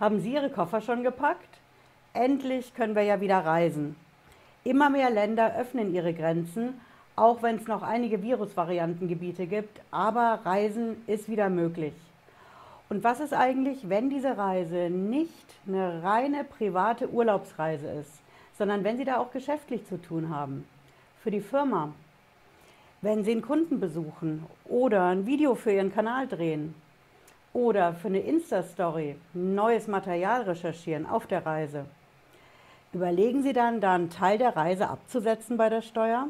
Haben Sie Ihre Koffer schon gepackt? Endlich können wir ja wieder reisen. Immer mehr Länder öffnen ihre Grenzen, auch wenn es noch einige Virusvariantengebiete gibt, aber Reisen ist wieder möglich. Und was ist eigentlich, wenn diese Reise nicht eine reine private Urlaubsreise ist, sondern wenn Sie da auch geschäftlich zu tun haben? Für die Firma, wenn Sie einen Kunden besuchen oder ein Video für Ihren Kanal drehen oder für eine Insta-Story neues Material recherchieren auf der Reise. Überlegen Sie dann, da einen Teil der Reise abzusetzen bei der Steuer?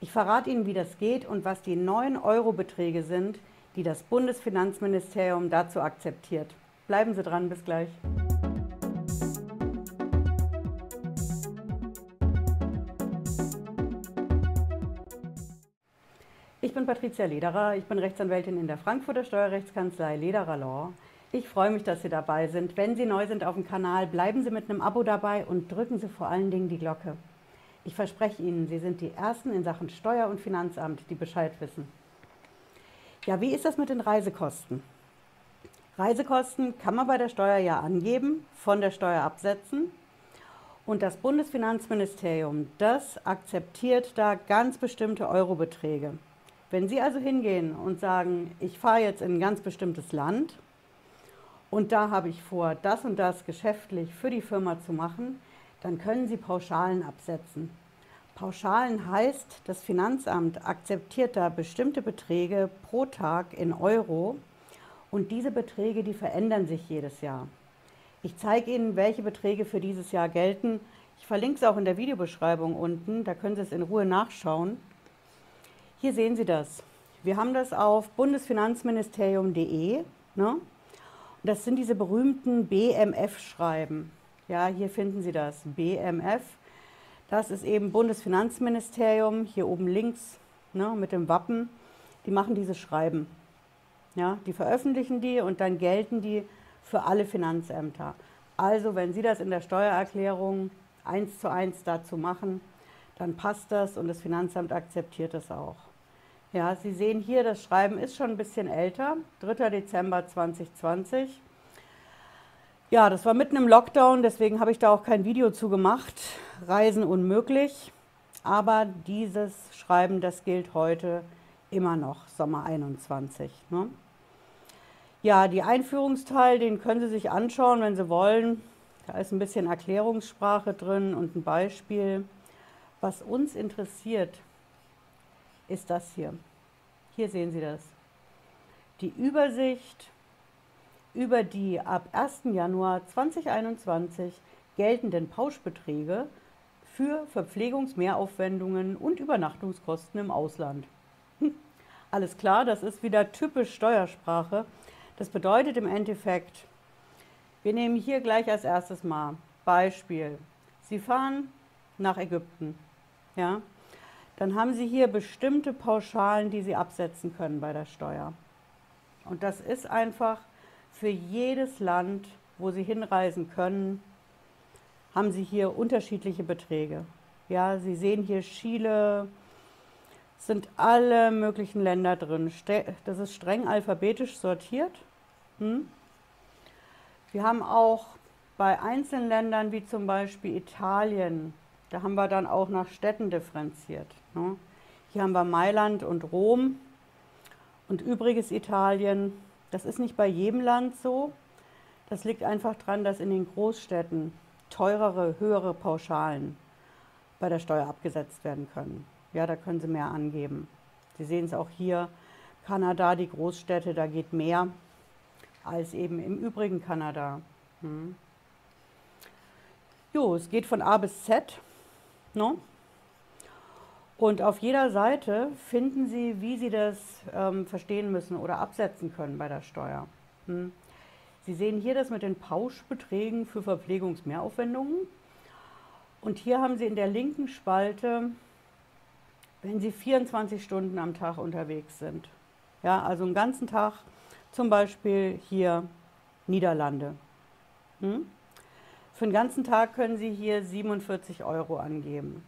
Ich verrate Ihnen, wie das geht und was die 9-Euro-Beträge sind, die das Bundesfinanzministerium dazu akzeptiert. Bleiben Sie dran, bis gleich. Bin Patricia Lederer, ich bin Rechtsanwältin in der Frankfurter Steuerrechtskanzlei Lederer Law. Ich freue mich, dass Sie dabei sind. Wenn Sie neu sind auf dem Kanal, bleiben Sie mit einem Abo dabei und drücken Sie vor allen Dingen die Glocke. Ich verspreche Ihnen, Sie sind die Ersten in Sachen Steuer- und Finanzamt, die Bescheid wissen. Ja, wie ist das mit den Reisekosten? Reisekosten kann man bei der Steuer ja angeben, von der Steuer absetzen. Und das Bundesfinanzministerium, das akzeptiert da ganz bestimmte Eurobeträge. Wenn Sie also hingehen und sagen, ich fahre jetzt in ein ganz bestimmtes Land und da habe ich vor, das und das geschäftlich für die Firma zu machen, dann können Sie Pauschalen absetzen. Pauschalen heißt, das Finanzamt akzeptiert da bestimmte Beträge pro Tag in Euro und diese Beträge, die verändern sich jedes Jahr. Ich zeige Ihnen, welche Beträge für dieses Jahr gelten. Ich verlinke es auch in der Videobeschreibung unten, da können Sie es in Ruhe nachschauen. Hier sehen Sie das. Wir haben das auf bundesfinanzministerium.de. Ne? Das sind diese berühmten BMF-Schreiben. Ja, hier finden Sie das. BMF. Das ist eben Bundesfinanzministerium, hier oben links ne, mit dem Wappen. Die machen diese Schreiben. Ja, die veröffentlichen die und dann gelten die für alle Finanzämter. Also wenn Sie das in der Steuererklärung eins zu eins dazu machen, dann passt das und das Finanzamt akzeptiert das auch. Ja, Sie sehen hier, das Schreiben ist schon ein bisschen älter, 3. Dezember 2020. Ja, das war mitten im Lockdown, deswegen habe ich da auch kein Video zu gemacht. Reisen unmöglich, aber dieses Schreiben, das gilt heute immer noch, Sommer 21. Ne? Ja, die Einführungsteil, den können Sie sich anschauen, wenn Sie wollen. Da ist ein bisschen Erklärungssprache drin und ein Beispiel. Was uns interessiert, ist das hier. Hier sehen Sie das. Die Übersicht über die ab 1. Januar 2021 geltenden Pauschbeträge für Verpflegungsmehraufwendungen und Übernachtungskosten im Ausland. Hm, alles klar, das ist wieder typisch Steuersprache. Das bedeutet im Endeffekt, wir nehmen hier gleich als erstes mal Beispiel. Sie fahren nach Ägypten. Ja? Dann haben Sie hier bestimmte Pauschalen, die Sie absetzen können bei der Steuer. Und das ist einfach für jedes Land, wo Sie hinreisen können, haben Sie hier unterschiedliche Beträge. Ja, Sie sehen hier Chile, sind alle möglichen Länder drin. Das ist streng alphabetisch sortiert. Hm? Wir haben auch bei einzelnen Ländern wie zum Beispiel Italien da haben wir dann auch nach Städten differenziert. Ne? Hier haben wir Mailand und Rom und übriges Italien. Das ist nicht bei jedem Land so. Das liegt einfach daran, dass in den Großstädten teurere, höhere Pauschalen bei der Steuer abgesetzt werden können. Ja, da können Sie mehr angeben. Sie sehen es auch hier, Kanada, die Großstädte, da geht mehr als eben im übrigen Kanada. Hm. Jo, es geht von A bis Z. No? Und auf jeder Seite finden Sie, wie Sie das ähm, verstehen müssen oder absetzen können bei der Steuer. Hm. Sie sehen hier das mit den Pauschbeträgen für Verpflegungsmehraufwendungen. Und hier haben Sie in der linken Spalte, wenn Sie 24 Stunden am Tag unterwegs sind. Ja, also einen ganzen Tag, zum Beispiel hier Niederlande. Hm? Für den ganzen Tag können Sie hier 47 Euro angeben.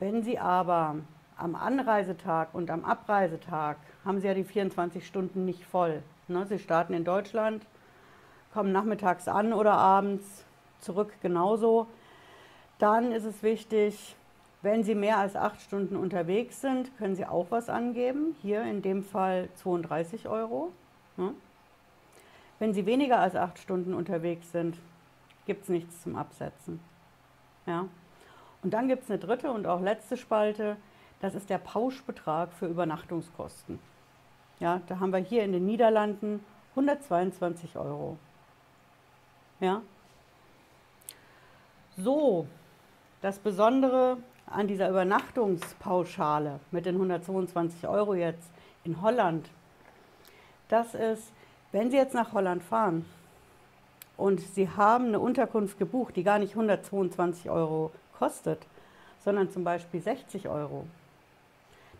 Wenn Sie aber am Anreisetag und am Abreisetag haben Sie ja die 24 Stunden nicht voll. Ne? Sie starten in Deutschland, kommen nachmittags an oder abends, zurück genauso. Dann ist es wichtig, wenn Sie mehr als acht Stunden unterwegs sind, können Sie auch was angeben. Hier in dem Fall 32 Euro. Ja. Wenn Sie weniger als acht Stunden unterwegs sind, gibt es nichts zum Absetzen. Ja. Und dann gibt es eine dritte und auch letzte Spalte. Das ist der Pauschbetrag für Übernachtungskosten. Ja, da haben wir hier in den Niederlanden 122 Euro. Ja. So, das Besondere an dieser Übernachtungspauschale mit den 122 Euro jetzt in Holland, das ist, wenn Sie jetzt nach Holland fahren und Sie haben eine Unterkunft gebucht, die gar nicht 122 Euro kostet, sondern zum Beispiel 60 Euro,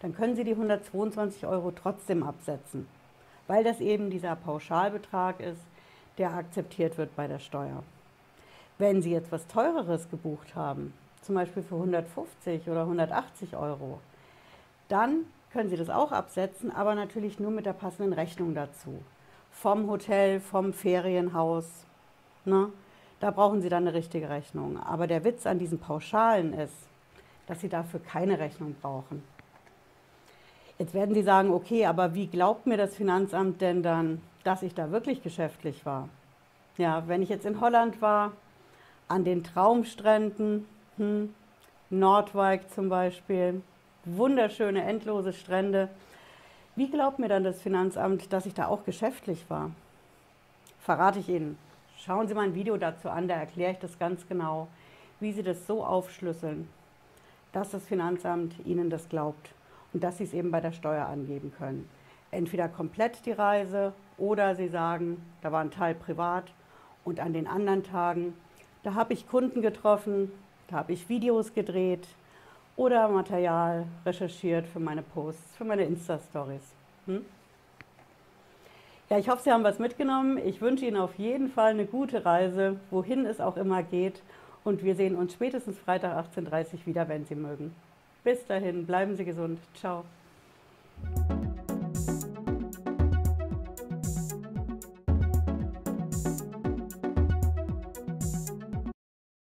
dann können Sie die 122 Euro trotzdem absetzen, weil das eben dieser Pauschalbetrag ist, der akzeptiert wird bei der Steuer. Wenn Sie jetzt was Teureres gebucht haben, zum Beispiel für 150 oder 180 Euro, dann können Sie das auch absetzen, aber natürlich nur mit der passenden Rechnung dazu. Vom Hotel, vom Ferienhaus. Ne? Da brauchen Sie dann eine richtige Rechnung. Aber der Witz an diesen Pauschalen ist, dass Sie dafür keine Rechnung brauchen. Jetzt werden Sie sagen, okay, aber wie glaubt mir das Finanzamt denn dann, dass ich da wirklich geschäftlich war? Ja, wenn ich jetzt in Holland war, an den Traumstränden, hm, Nordwijk zum Beispiel, wunderschöne, endlose Strände. Wie glaubt mir dann das Finanzamt, dass ich da auch geschäftlich war? Verrate ich Ihnen. Schauen Sie mal ein Video dazu an, da erkläre ich das ganz genau, wie Sie das so aufschlüsseln, dass das Finanzamt Ihnen das glaubt und dass sie es eben bei der Steuer angeben können. Entweder komplett die Reise oder sie sagen, da war ein Teil privat und an den anderen Tagen, da habe ich Kunden getroffen, da habe ich Videos gedreht oder Material recherchiert für meine Posts, für meine Insta-Stories. Hm? Ja, ich hoffe, Sie haben was mitgenommen. Ich wünsche Ihnen auf jeden Fall eine gute Reise, wohin es auch immer geht. Und wir sehen uns spätestens Freitag 18.30 Uhr wieder, wenn Sie mögen. Bis dahin, bleiben Sie gesund. Ciao.